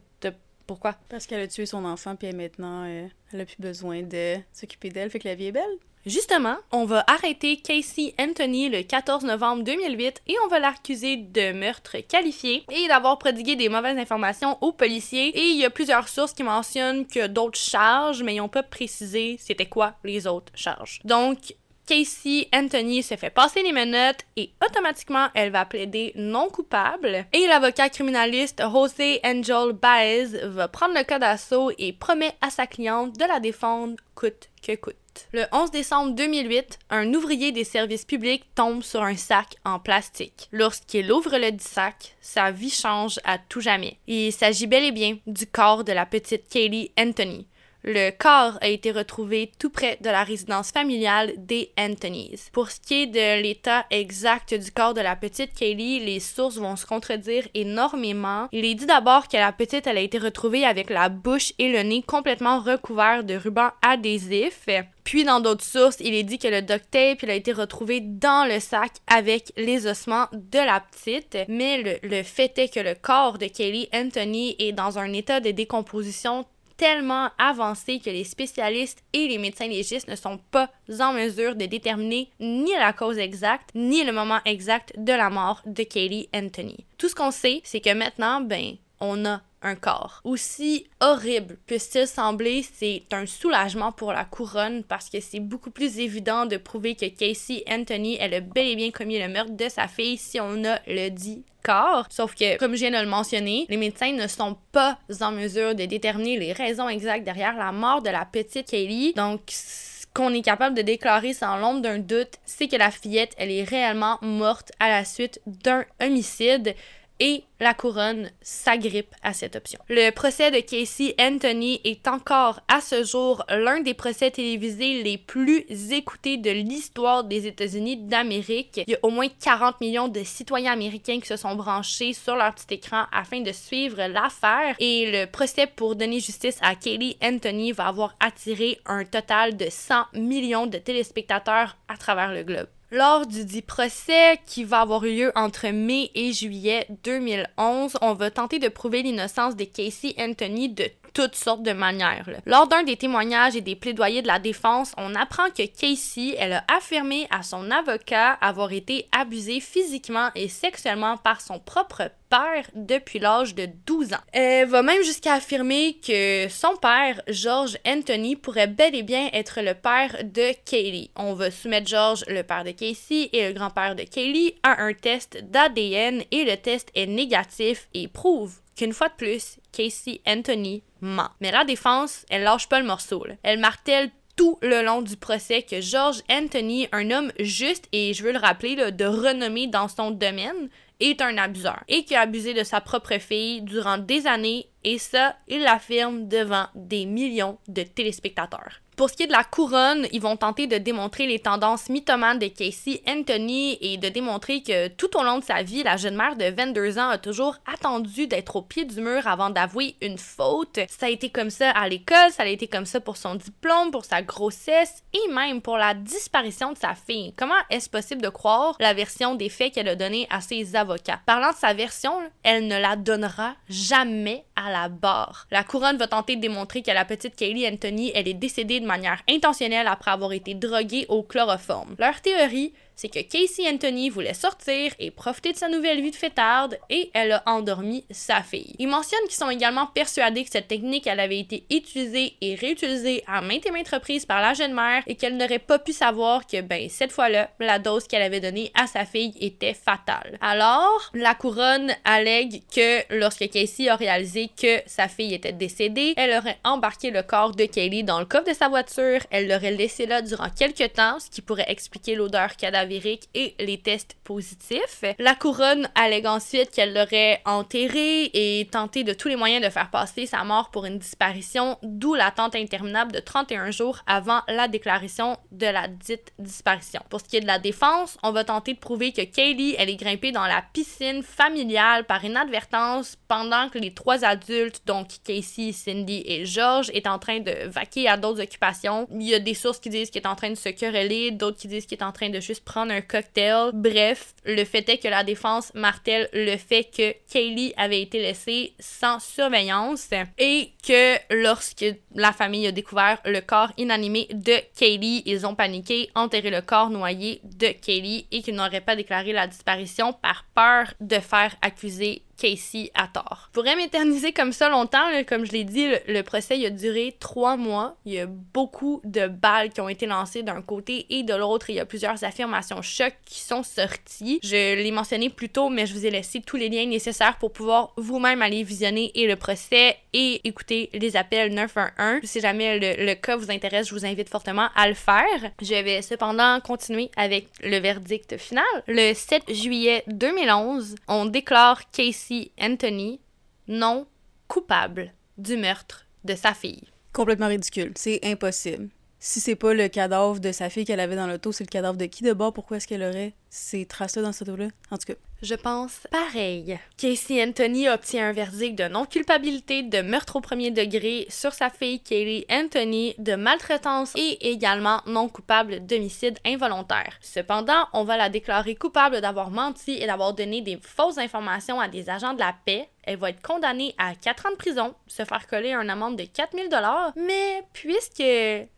Pourquoi? Parce qu'elle a tué son enfant, puis maintenant, euh, elle a plus besoin de s'occuper d'elle, fait que la vie est belle. Justement, on va arrêter Casey Anthony le 14 novembre 2008 et on va l'accuser de meurtre qualifié et d'avoir prodigué des mauvaises informations aux policiers. Et il y a plusieurs sources qui mentionnent que d'autres charges, mais ils n'ont pas précisé c'était quoi les autres charges. Donc, Casey Anthony se fait passer les menottes et automatiquement elle va plaider non coupable. Et l'avocat criminaliste José Angel Baez va prendre le cas d'assaut et promet à sa cliente de la défendre coûte que coûte. Le 11 décembre 2008, un ouvrier des services publics tombe sur un sac en plastique. Lorsqu'il ouvre le sac, sa vie change à tout jamais. Il s'agit bel et bien du corps de la petite Kaylee Anthony. Le corps a été retrouvé tout près de la résidence familiale des Anthonys. Pour ce qui est de l'état exact du corps de la petite Kaylee, les sources vont se contredire énormément. Il est dit d'abord que la petite a été retrouvée avec la bouche et le nez complètement recouverts de ruban adhésif. Puis dans d'autres sources, il est dit que le duct tape a été retrouvé dans le sac avec les ossements de la petite. Mais le, le fait est que le corps de Kaylee Anthony est dans un état de décomposition tellement avancé que les spécialistes et les médecins légistes ne sont pas en mesure de déterminer ni la cause exacte, ni le moment exact de la mort de Kaylee Anthony. Tout ce qu'on sait, c'est que maintenant, ben, on a un corps. Aussi horrible puisse-t-il sembler, c'est un soulagement pour la couronne parce que c'est beaucoup plus évident de prouver que Casey Anthony elle a bel et bien commis le meurtre de sa fille si on a le dit corps. Sauf que, comme je viens de le mentionner, les médecins ne sont pas en mesure de déterminer les raisons exactes derrière la mort de la petite Kaylee. Donc, ce qu'on est capable de déclarer sans l'ombre d'un doute, c'est que la fillette, elle est réellement morte à la suite d'un homicide et la couronne s'agrippe à cette option. Le procès de Casey Anthony est encore à ce jour l'un des procès télévisés les plus écoutés de l'histoire des États-Unis d'Amérique. Il y a au moins 40 millions de citoyens américains qui se sont branchés sur leur petit écran afin de suivre l'affaire et le procès pour donner justice à Kaylee Anthony va avoir attiré un total de 100 millions de téléspectateurs à travers le globe. Lors du dit procès qui va avoir lieu entre mai et juillet 2011, on va tenter de prouver l'innocence de Casey Anthony de toutes sortes de manières. Lors d'un des témoignages et des plaidoyers de la défense, on apprend que Casey, elle a affirmé à son avocat avoir été abusée physiquement et sexuellement par son propre père depuis l'âge de 12 ans. Elle va même jusqu'à affirmer que son père, George Anthony, pourrait bel et bien être le père de Kaylee. On va soumettre George, le père de Casey, et le grand-père de Kaylee à un test d'ADN et le test est négatif et prouve qu'une fois de plus, Casey Anthony. Mais la défense, elle lâche pas le morceau. Elle martèle tout le long du procès que George Anthony, un homme juste et je veux le rappeler, de renommée dans son domaine, est un abuseur et qui a abusé de sa propre fille durant des années et ça, il l'affirme devant des millions de téléspectateurs. Pour ce qui est de la couronne, ils vont tenter de démontrer les tendances mythomanes de Casey Anthony et de démontrer que tout au long de sa vie, la jeune mère de 22 ans a toujours attendu d'être au pied du mur avant d'avouer une faute. Ça a été comme ça à l'école, ça a été comme ça pour son diplôme, pour sa grossesse et même pour la disparition de sa fille. Comment est-ce possible de croire la version des faits qu'elle a donnée à ses avocats? Parlant de sa version, elle ne la donnera jamais à la barre. La couronne va tenter de démontrer que la petite Kaylee Anthony, elle est décédée de manière intentionnelle après avoir été droguée au chloroforme. Leur théorie, c'est que Casey Anthony voulait sortir et profiter de sa nouvelle vie de fêtarde et elle a endormi sa fille. Ils mentionnent qu'ils sont également persuadés que cette technique elle avait été utilisée et réutilisée à maintes et maintes reprises par la jeune mère et qu'elle n'aurait pas pu savoir que ben cette fois-là la dose qu'elle avait donnée à sa fille était fatale. Alors la couronne allègue que lorsque Casey a réalisé que sa fille était décédée, elle aurait embarqué le corps de Kaylee dans le coffre de sa voiture, elle l'aurait laissé là durant quelques temps, ce qui pourrait expliquer l'odeur cadavérique et les tests positifs. La couronne allègue ensuite qu'elle l'aurait enterré et tenté de tous les moyens de faire passer sa mort pour une disparition, d'où l'attente interminable de 31 jours avant la déclaration de la dite disparition. Pour ce qui est de la défense, on va tenter de prouver que Kaylee, elle est grimpée dans la piscine familiale par inadvertance pendant que les trois adultes, donc Casey, Cindy et George, est en train de vaquer à d'autres occupations. Il y a des sources qui disent qu'il est en train de se quereller, d'autres qui disent qu'il est en train de juste prendre un cocktail. Bref, le fait est que la défense martèle le fait que Kaylee avait été laissée sans surveillance et que lorsque la famille a découvert le corps inanimé de Kaylee, ils ont paniqué, enterré le corps noyé de Kaylee et qu'ils n'auraient pas déclaré la disparition par peur de faire accuser Casey à tort. Je pourrais m'éterniser comme ça longtemps, comme je l'ai dit, le, procès a duré trois mois. Il y a beaucoup de balles qui ont été lancées d'un côté et de l'autre. Il y a plusieurs affirmations chocs qui sont sorties. Je l'ai mentionné plus tôt, mais je vous ai laissé tous les liens nécessaires pour pouvoir vous-même aller visionner et le procès et écouter les appels 911. Si jamais le, cas vous intéresse, je vous invite fortement à le faire. Je vais cependant continuer avec le verdict final. Le 7 juillet 2011, on déclare Casey Anthony non coupable du meurtre de sa fille. Complètement ridicule. C'est impossible. Si c'est pas le cadavre de sa fille qu'elle avait dans l'auto, c'est le cadavre de qui de bord? Pourquoi est-ce qu'elle aurait ces traces-là dans cette auto-là? En tout cas, je pense pareil. Casey Anthony obtient un verdict de non-culpabilité de meurtre au premier degré sur sa fille Kaylee Anthony, de maltraitance et également non coupable d'homicide involontaire. Cependant, on va la déclarer coupable d'avoir menti et d'avoir donné des fausses informations à des agents de la paix. Elle va être condamnée à 4 ans de prison, se faire coller un amende de 4000 dollars, mais puisque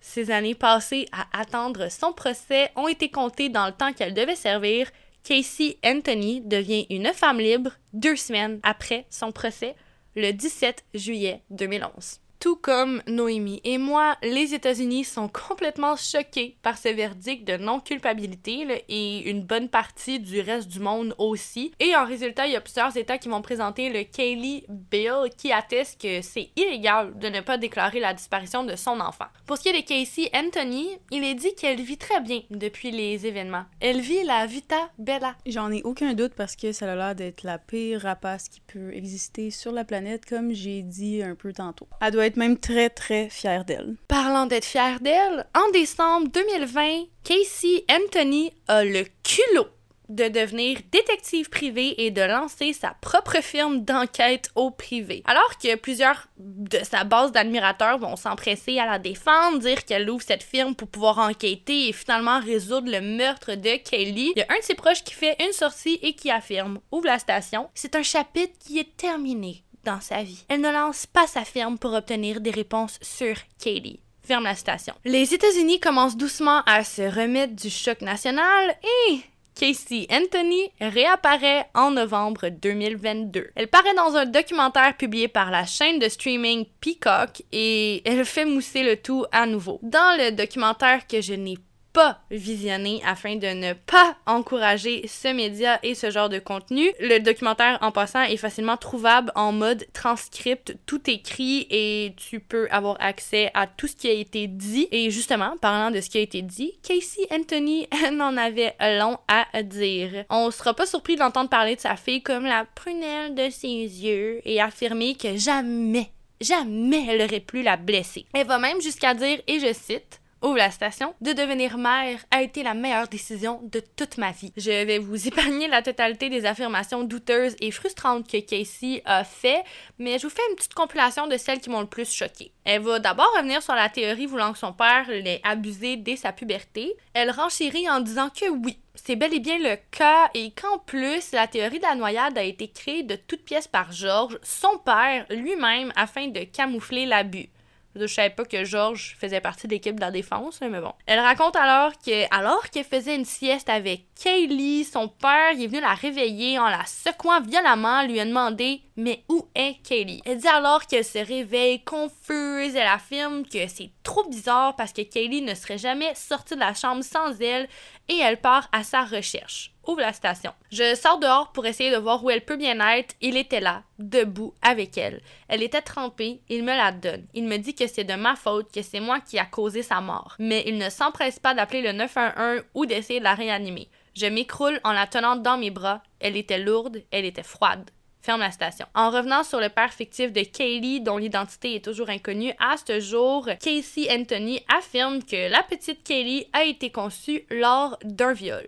ces années passées à attendre son procès ont été comptées dans le temps qu'elle devait servir, Casey Anthony devient une femme libre deux semaines après son procès, le 17 juillet 2011. Tout comme Noémie et moi, les États-Unis sont complètement choqués par ce verdict de non-culpabilité et une bonne partie du reste du monde aussi. Et en résultat, il y a plusieurs États qui vont présenter le Kaylee Bill qui atteste que c'est illégal de ne pas déclarer la disparition de son enfant. Pour ce qui est de Casey Anthony, il est dit qu'elle vit très bien depuis les événements. Elle vit la vita bella. J'en ai aucun doute parce que ça a l'air d'être la pire rapace qui peut exister sur la planète, comme j'ai dit un peu tantôt. Même très très fière d'elle. Parlant d'être fière d'elle, en décembre 2020, Casey Anthony a le culot de devenir détective privé et de lancer sa propre firme d'enquête au privé. Alors que plusieurs de sa base d'admirateurs vont s'empresser à la défendre, dire qu'elle ouvre cette firme pour pouvoir enquêter et finalement résoudre le meurtre de Kelly, il y a un de ses proches qui fait une sortie et qui affirme Ouvre la station, c'est un chapitre qui est terminé dans sa vie. Elle ne lance pas sa firme pour obtenir des réponses sur Katie. Ferme la. Les États-Unis commencent doucement à se remettre du choc national et Casey Anthony réapparaît en novembre 2022. Elle paraît dans un documentaire publié par la chaîne de streaming Peacock et elle fait mousser le tout à nouveau. Dans le documentaire que je n'ai pas visionner afin de ne pas encourager ce média et ce genre de contenu. Le documentaire en passant est facilement trouvable en mode transcript, tout écrit et tu peux avoir accès à tout ce qui a été dit. Et justement, parlant de ce qui a été dit, Casey Anthony en avait long à dire. On sera pas surpris d'entendre parler de sa fille comme la prunelle de ses yeux et affirmer que jamais jamais elle aurait pu la blesser. Elle va même jusqu'à dire, et je cite, ouvre la station, de devenir mère a été la meilleure décision de toute ma vie. Je vais vous épargner la totalité des affirmations douteuses et frustrantes que Casey a fait, mais je vous fais une petite compilation de celles qui m'ont le plus choquée. Elle va d'abord revenir sur la théorie voulant que son père l'ait abusée dès sa puberté. Elle renchérit en disant que oui, c'est bel et bien le cas et qu'en plus, la théorie de la noyade a été créée de toutes pièces par George, son père lui-même, afin de camoufler l'abus. Je savais pas que George faisait partie de l'équipe de la défense, mais bon. Elle raconte alors que, alors qu'elle faisait une sieste avec Kaylee, son père est venu la réveiller en la secouant violemment, lui a demandé Mais où est Kaylee Elle dit alors qu'elle se réveille confuse. Elle affirme que c'est trop bizarre parce que Kaylee ne serait jamais sortie de la chambre sans elle et elle part à sa recherche ouvre la station. Je sors dehors pour essayer de voir où elle peut bien être. Il était là, debout, avec elle. Elle était trempée, il me la donne. Il me dit que c'est de ma faute, que c'est moi qui a causé sa mort. Mais il ne s'empresse pas d'appeler le 911 ou d'essayer de la réanimer. Je m'écroule en la tenant dans mes bras. Elle était lourde, elle était froide. Ferme la station. En revenant sur le père fictif de Kaylee, dont l'identité est toujours inconnue, à ce jour, Casey Anthony affirme que la petite Kaylee a été conçue lors d'un viol.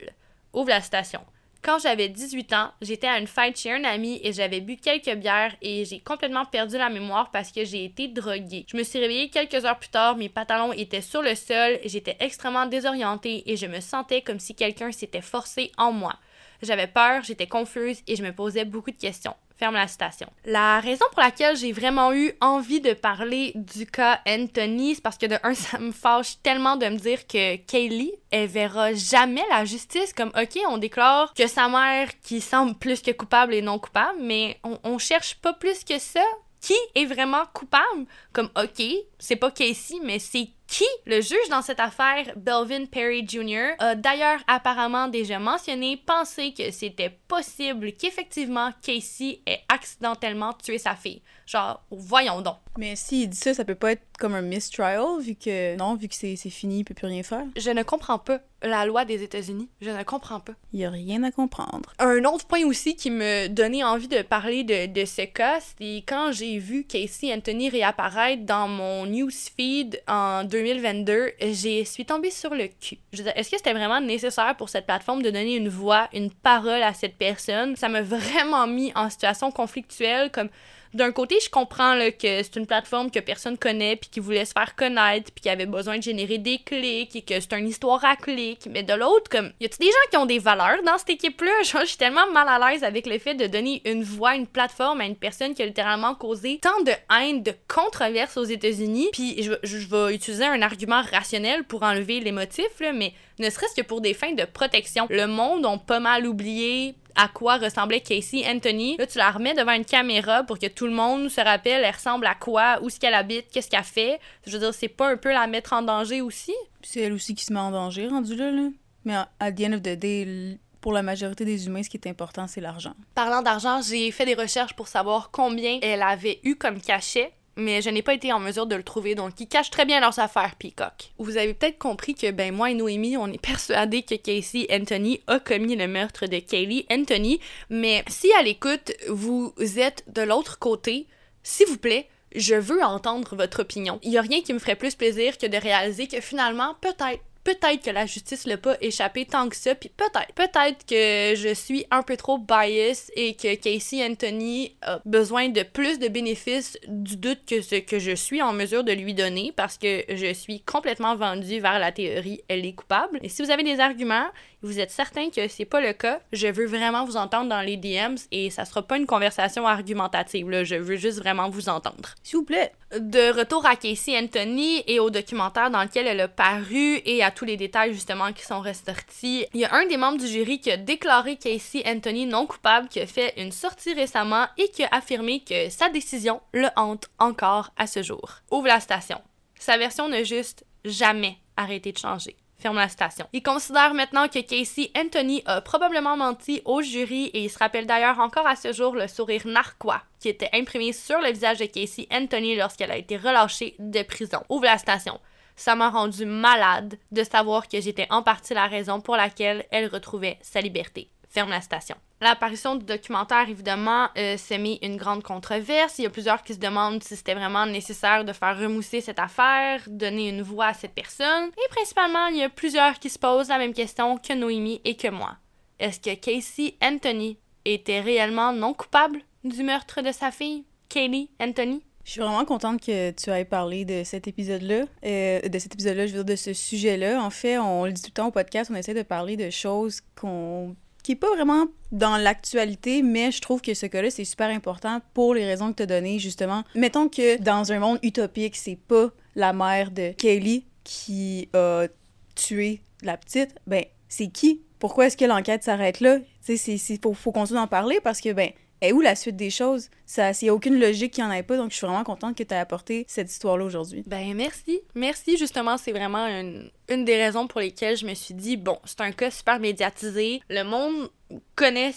Ouvre la station. Quand j'avais 18 ans, j'étais à une fête chez un ami et j'avais bu quelques bières et j'ai complètement perdu la mémoire parce que j'ai été droguée. Je me suis réveillée quelques heures plus tard, mes pantalons étaient sur le sol, j'étais extrêmement désorientée et je me sentais comme si quelqu'un s'était forcé en moi. J'avais peur, j'étais confuse et je me posais beaucoup de questions. Ferme la citation. La raison pour laquelle j'ai vraiment eu envie de parler du cas Anthony, c'est parce que de un, ça me fâche tellement de me dire que Kaylee, elle verra jamais la justice. Comme, ok, on déclare que sa mère qui semble plus que coupable et non coupable, mais on, on cherche pas plus que ça qui est vraiment coupable? Comme, ok, c'est pas Casey, mais c'est qui le juge dans cette affaire, Belvin Perry Jr., a d'ailleurs apparemment déjà mentionné, pensé que c'était possible qu'effectivement Casey ait accidentellement tué sa fille. Genre, voyons donc. Mais s'il dit ça, ça peut pas être comme un mistrial, vu que non, vu que c'est fini, il peut plus rien faire. Je ne comprends pas la loi des États-Unis. Je ne comprends pas. Il y a rien à comprendre. Un autre point aussi qui me donnait envie de parler de, de ce cas, c'est quand j'ai vu Casey Anthony réapparaître dans mon newsfeed en 2022, j'ai suis tombée sur le cul. Est-ce que c'était vraiment nécessaire pour cette plateforme de donner une voix, une parole à cette personne? Ça m'a vraiment mis en situation conflictuelle, comme d'un côté, je comprends que c'est une plateforme que personne connaît, puis qui voulait se faire connaître, puis qui avait besoin de générer des clics, et que c'est une histoire à clics. Mais de l'autre, comme, y a-tu des gens qui ont des valeurs dans cette équipe-là? je suis tellement mal à l'aise avec le fait de donner une voix, une plateforme à une personne qui a littéralement causé tant de haine, de controverses aux États-Unis. Puis je, je, vais utiliser un argument rationnel pour enlever les motifs, là, mais ne serait-ce que pour des fins de protection. Le monde ont pas mal oublié à quoi ressemblait Casey Anthony. Là, tu la remets devant une caméra pour que tout le monde se rappelle, elle ressemble à quoi, où est-ce qu'elle habite, qu'est-ce qu'elle fait. Je veux dire, c'est pas un peu la mettre en danger aussi? C'est elle aussi qui se met en danger, rendu là, là. Mais à the end of the day, pour la majorité des humains, ce qui est important, c'est l'argent. Parlant d'argent, j'ai fait des recherches pour savoir combien elle avait eu comme cachet mais je n'ai pas été en mesure de le trouver, donc ils cachent très bien leurs affaires, Peacock. Vous avez peut-être compris que, ben, moi et Noémie, on est persuadés que Casey Anthony a commis le meurtre de Kaylee Anthony, mais si à l'écoute, vous êtes de l'autre côté, s'il vous plaît, je veux entendre votre opinion. Il y a rien qui me ferait plus plaisir que de réaliser que finalement, peut-être, peut-être que la justice l'a pas échappé tant que ça, puis peut-être, peut-être que je suis un peu trop biased et que Casey Anthony a besoin de plus de bénéfices du doute que ce que je suis en mesure de lui donner parce que je suis complètement vendue vers la théorie elle est coupable. Et si vous avez des arguments, vous êtes certain que c'est pas le cas, je veux vraiment vous entendre dans les DMs et ça sera pas une conversation argumentative, là. Je veux juste vraiment vous entendre. S'il vous plaît. De retour à Casey Anthony et au documentaire dans lequel elle a paru et à tous les détails justement qui sont ressortis, il y a un des membres du jury qui a déclaré Casey Anthony non coupable, qui a fait une sortie récemment et qui a affirmé que sa décision le hante encore à ce jour. Ouvre la station. Sa version n'a juste jamais arrêté de changer la. Il considère maintenant que Casey Anthony a probablement menti au jury et il se rappelle d'ailleurs encore à ce jour le sourire narquois qui était imprimé sur le visage de Casey Anthony lorsqu'elle a été relâchée de prison. Ouvre la station. Ça m'a rendu malade de savoir que j'étais en partie la raison pour laquelle elle retrouvait sa liberté ferme la station. L'apparition du documentaire, évidemment, euh, s'est mis une grande controverse. Il y a plusieurs qui se demandent si c'était vraiment nécessaire de faire remousser cette affaire, donner une voix à cette personne. Et principalement, il y a plusieurs qui se posent la même question que Noémie et que moi. Est-ce que Casey Anthony était réellement non coupable du meurtre de sa fille, Kaylee Anthony? Je suis vraiment contente que tu aies parlé de cet épisode-là, euh, de cet épisode-là, je veux dire, de ce sujet-là. En fait, on le dit tout le temps au podcast, on essaie de parler de choses qu'on qui est pas vraiment dans l'actualité, mais je trouve que ce cas-là, c'est super important pour les raisons que tu as données, justement. Mettons que dans un monde utopique, c'est pas la mère de Kelly qui a tué la petite, ben, c'est qui? Pourquoi est-ce que l'enquête s'arrête là? Tu sais, faut, faut continuer d'en parler parce que, ben, et où la suite des choses? Ça, il n'y a aucune logique qu'il n'y en ait pas, donc je suis vraiment contente que tu aies apporté cette histoire-là aujourd'hui. Ben merci. Merci, justement, c'est vraiment une, une des raisons pour lesquelles je me suis dit, bon, c'est un cas super médiatisé. Le monde connaît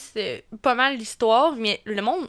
pas mal l'histoire, mais le monde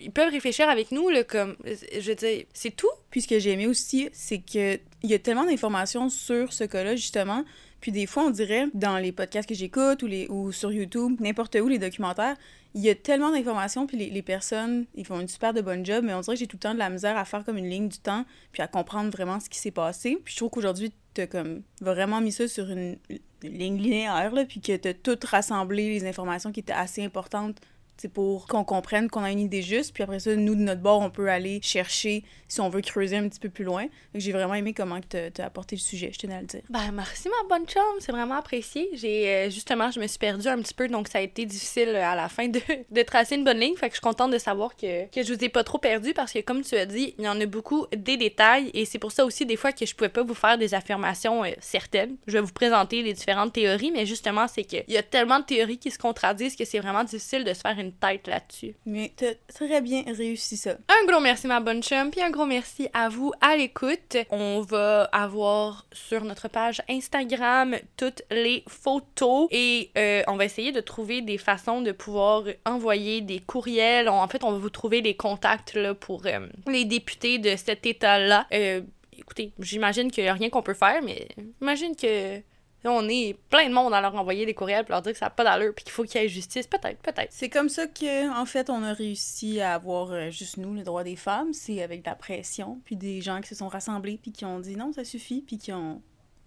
ils peuvent réfléchir avec nous, là, comme, je veux dire, c'est tout. Puis ce que j'ai aimé aussi, c'est qu'il y a tellement d'informations sur ce cas-là, justement. Puis des fois, on dirait, dans les podcasts que j'écoute ou, les, ou sur YouTube, n'importe où, les documentaires, il y a tellement d'informations, puis les, personnes, ils font une super de bonne job, mais on dirait que j'ai tout le temps de la misère à faire comme une ligne du temps, puis à comprendre vraiment ce qui s'est passé. Puis je trouve qu'aujourd'hui, t'as comme vraiment mis ça sur une, une ligne linéaire, là, puis que t'as tout rassemblé les informations qui étaient assez importantes c'est pour qu'on comprenne qu'on a une idée juste. Puis après ça, nous, de notre bord, on peut aller chercher si on veut creuser un petit peu plus loin. J'ai vraiment aimé comment tu as apporté le sujet, je tenais à le dire. Ben, merci, ma bonne chum. C'est vraiment apprécié. J'ai euh, justement, je me suis perdue un petit peu, donc ça a été difficile à la fin de, de, tracer une bonne ligne. Fait que je suis contente de savoir que, que je vous ai pas trop perdu parce que, comme tu as dit, il y en a beaucoup des détails et c'est pour ça aussi, des fois, que je pouvais pas vous faire des affirmations euh, certaines. Je vais vous présenter les différentes théories, mais justement, c'est qu'il y a tellement de théories qui se contradisent que c'est vraiment difficile de se faire une tête là-dessus. Mais t'as très bien réussi ça. Un gros merci, ma bonne chum, puis un gros merci à vous à l'écoute. On va avoir sur notre page Instagram toutes les photos et euh, on va essayer de trouver des façons de pouvoir envoyer des courriels. en fait, on va vous trouver les contacts là, pour euh, les députés de cet État-là. Euh, écoutez, j'imagine qu'il n'y a rien qu'on peut faire, mais j'imagine que on est plein de monde à leur envoyer des courriels pour leur dire que ça n'a pas d'allure puis qu'il faut qu'il y ait justice. Peut-être, peut-être. C'est comme ça que, en fait, on a réussi à avoir euh, juste nous, le droit des femmes. C'est avec de la pression, puis des gens qui se sont rassemblés puis qui ont dit non, ça suffit, puis qui ont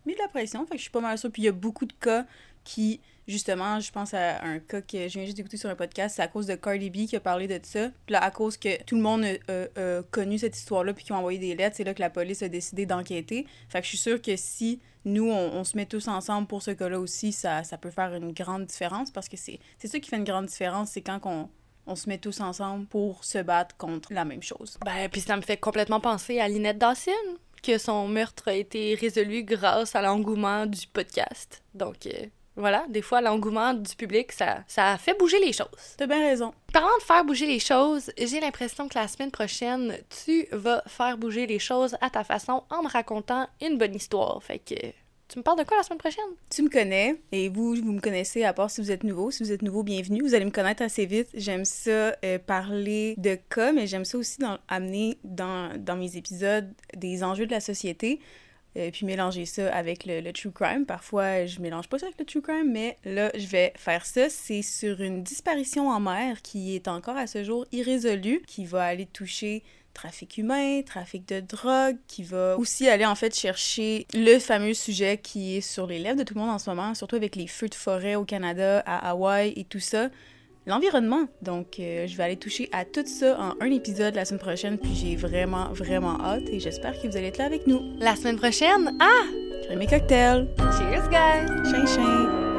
mis de la pression. Fait que je suis pas mal sûre. Puis il y a beaucoup de cas qui, justement, je pense à un cas que je viens juste d'écouter sur un podcast, c'est à cause de Cardi B qui a parlé de ça. Puis là, à cause que tout le monde a, connu cette histoire-là puis qui ont envoyé des lettres, c'est là que la police a décidé d'enquêter. Fait que je suis sûre que si nous, on, se met tous ensemble pour ce cas-là aussi, ça, ça peut faire une grande différence parce que c'est ça qui fait une grande différence, c'est quand on, on se met tous ensemble pour se battre contre la même chose. Ben, puis ça me fait complètement penser à Lynette Dawson, que son meurtre a été résolu grâce à l'engouement du podcast. Donc, euh, voilà, des fois, l'engouement du public, ça, ça fait bouger les choses. T'as bien raison. Parlant de faire bouger les choses, j'ai l'impression que la semaine prochaine, tu vas faire bouger les choses à ta façon en me racontant une bonne histoire. Fait que tu me parles de quoi la semaine prochaine? Tu me connais, et vous, vous me connaissez, à part si vous êtes nouveau. Si vous êtes nouveau, bienvenue. Vous allez me connaître assez vite. J'aime ça euh, parler de cas, mais j'aime ça aussi dans, amener dans, dans mes épisodes des enjeux de la société. Euh, puis mélanger ça avec le, true crime. Parfois, je mélange pas ça avec le true crime, mais là, je vais faire ça. C'est sur une disparition en mer qui est encore à ce jour irrésolue, qui va aller toucher trafic humain, trafic de drogue, qui va aussi aller en fait chercher le fameux sujet qui est sur les lèvres de tout le monde en ce moment, surtout avec les feux de forêt au Canada, à Hawaï et tout ça l'environnement. Donc, euh, je vais aller toucher à tout ça en un épisode la semaine prochaine, puis j'ai vraiment, vraiment hâte et j'espère que vous allez être là avec nous. La semaine prochaine? Ah! J'ai mes cocktails. Cheers, guys! Chien, chien!